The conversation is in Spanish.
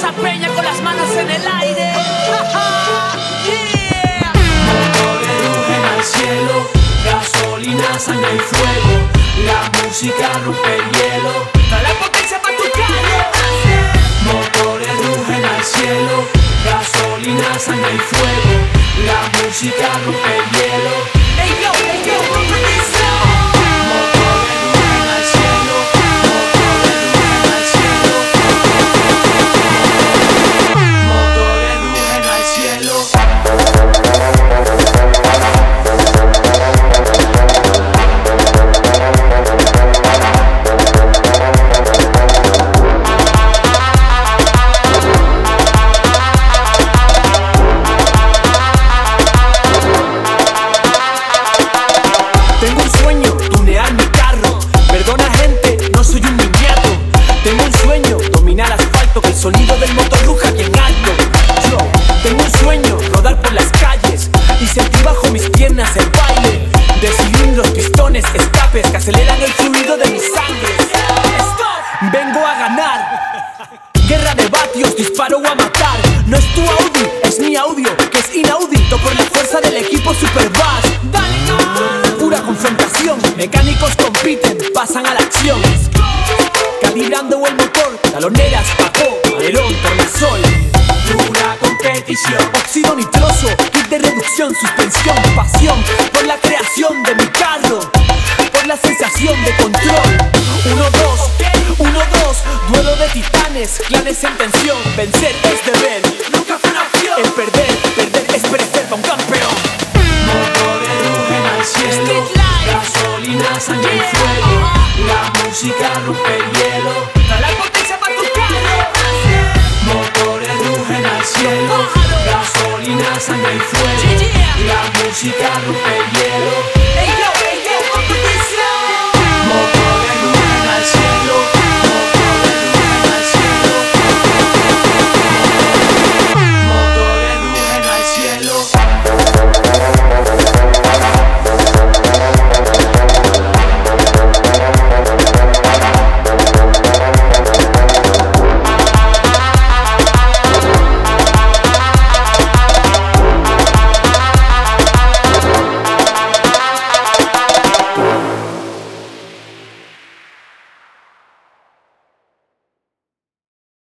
esa peña con las manos en el aire. rugen al cielo, gasolina, sangre y fuego. La música rompe el hielo. Dale potencia para tu calle. Motores rugen al cielo, gasolina, sangre y fuego. La música rompe el hielo. Hey yo, hey yo, sonido del motor ruja bien alto. Yo tengo un sueño, rodar por las calles y sentir bajo mis piernas el baile de cilindros, pistones, escapes que aceleran el fluido de mi sangre. Stop. Vengo a ganar. Guerra de vatios, disparo a matar. No es tu Audi, es mi audio, que es inaudito por la fuerza del equipo Superbass. Dale, Pura confrontación, mecánicos compiten, pasan a la acción. Calibrando el motor, taloneras, capó, alerón, tornasol. Dura competición. Óxido nitroso, kit de reducción, suspensión, pasión por la creación de mi carro, por la sensación de control. Uno, dos, uno, dos, duelo de titanes, clanes en tensión, vencer es deber, nunca fue una opción. El perder, perder es perecer para un campeón. Motores rugen al cielo. Gasolina, sangre y fuego. La música rompe el hielo. sangre y fuego, la música rompe el hielo.